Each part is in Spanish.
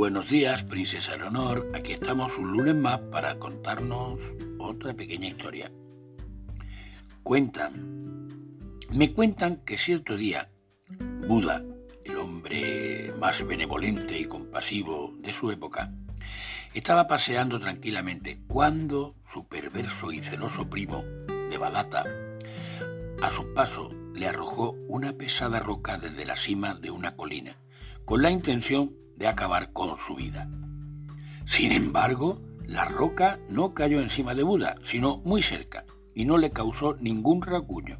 Buenos días, princesa Leonor. Aquí estamos un lunes más para contarnos otra pequeña historia. Cuentan, me cuentan que cierto día Buda, el hombre más benevolente y compasivo de su época, estaba paseando tranquilamente cuando su perverso y celoso primo, Devadatta, a su paso le arrojó una pesada roca desde la cima de una colina, con la intención de acabar con su vida. Sin embargo, la roca no cayó encima de Buda, sino muy cerca, y no le causó ningún racuño,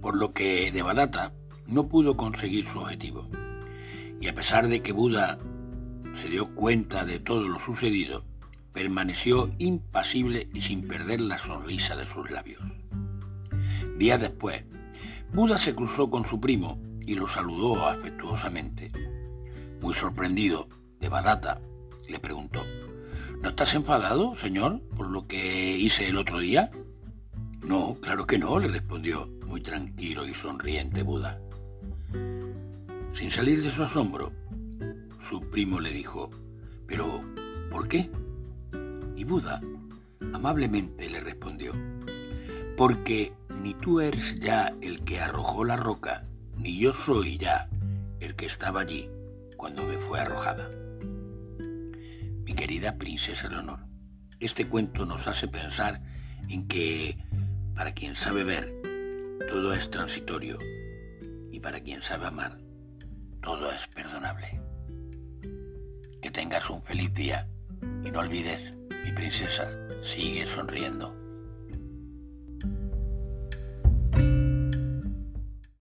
por lo que Devadatta no pudo conseguir su objetivo. Y a pesar de que Buda se dio cuenta de todo lo sucedido, permaneció impasible y sin perder la sonrisa de sus labios. Días después, Buda se cruzó con su primo y lo saludó afectuosamente. Muy sorprendido, Devadatta le preguntó, ¿No estás enfadado, señor, por lo que hice el otro día? No, claro que no, le respondió muy tranquilo y sonriente Buda. Sin salir de su asombro, su primo le dijo, ¿pero por qué? Y Buda amablemente le respondió, porque ni tú eres ya el que arrojó la roca, ni yo soy ya el que estaba allí cuando me fue arrojada. Mi querida princesa Leonor, este cuento nos hace pensar en que para quien sabe ver, todo es transitorio y para quien sabe amar, todo es perdonable. Que tengas un feliz día y no olvides, mi princesa, sigue sonriendo.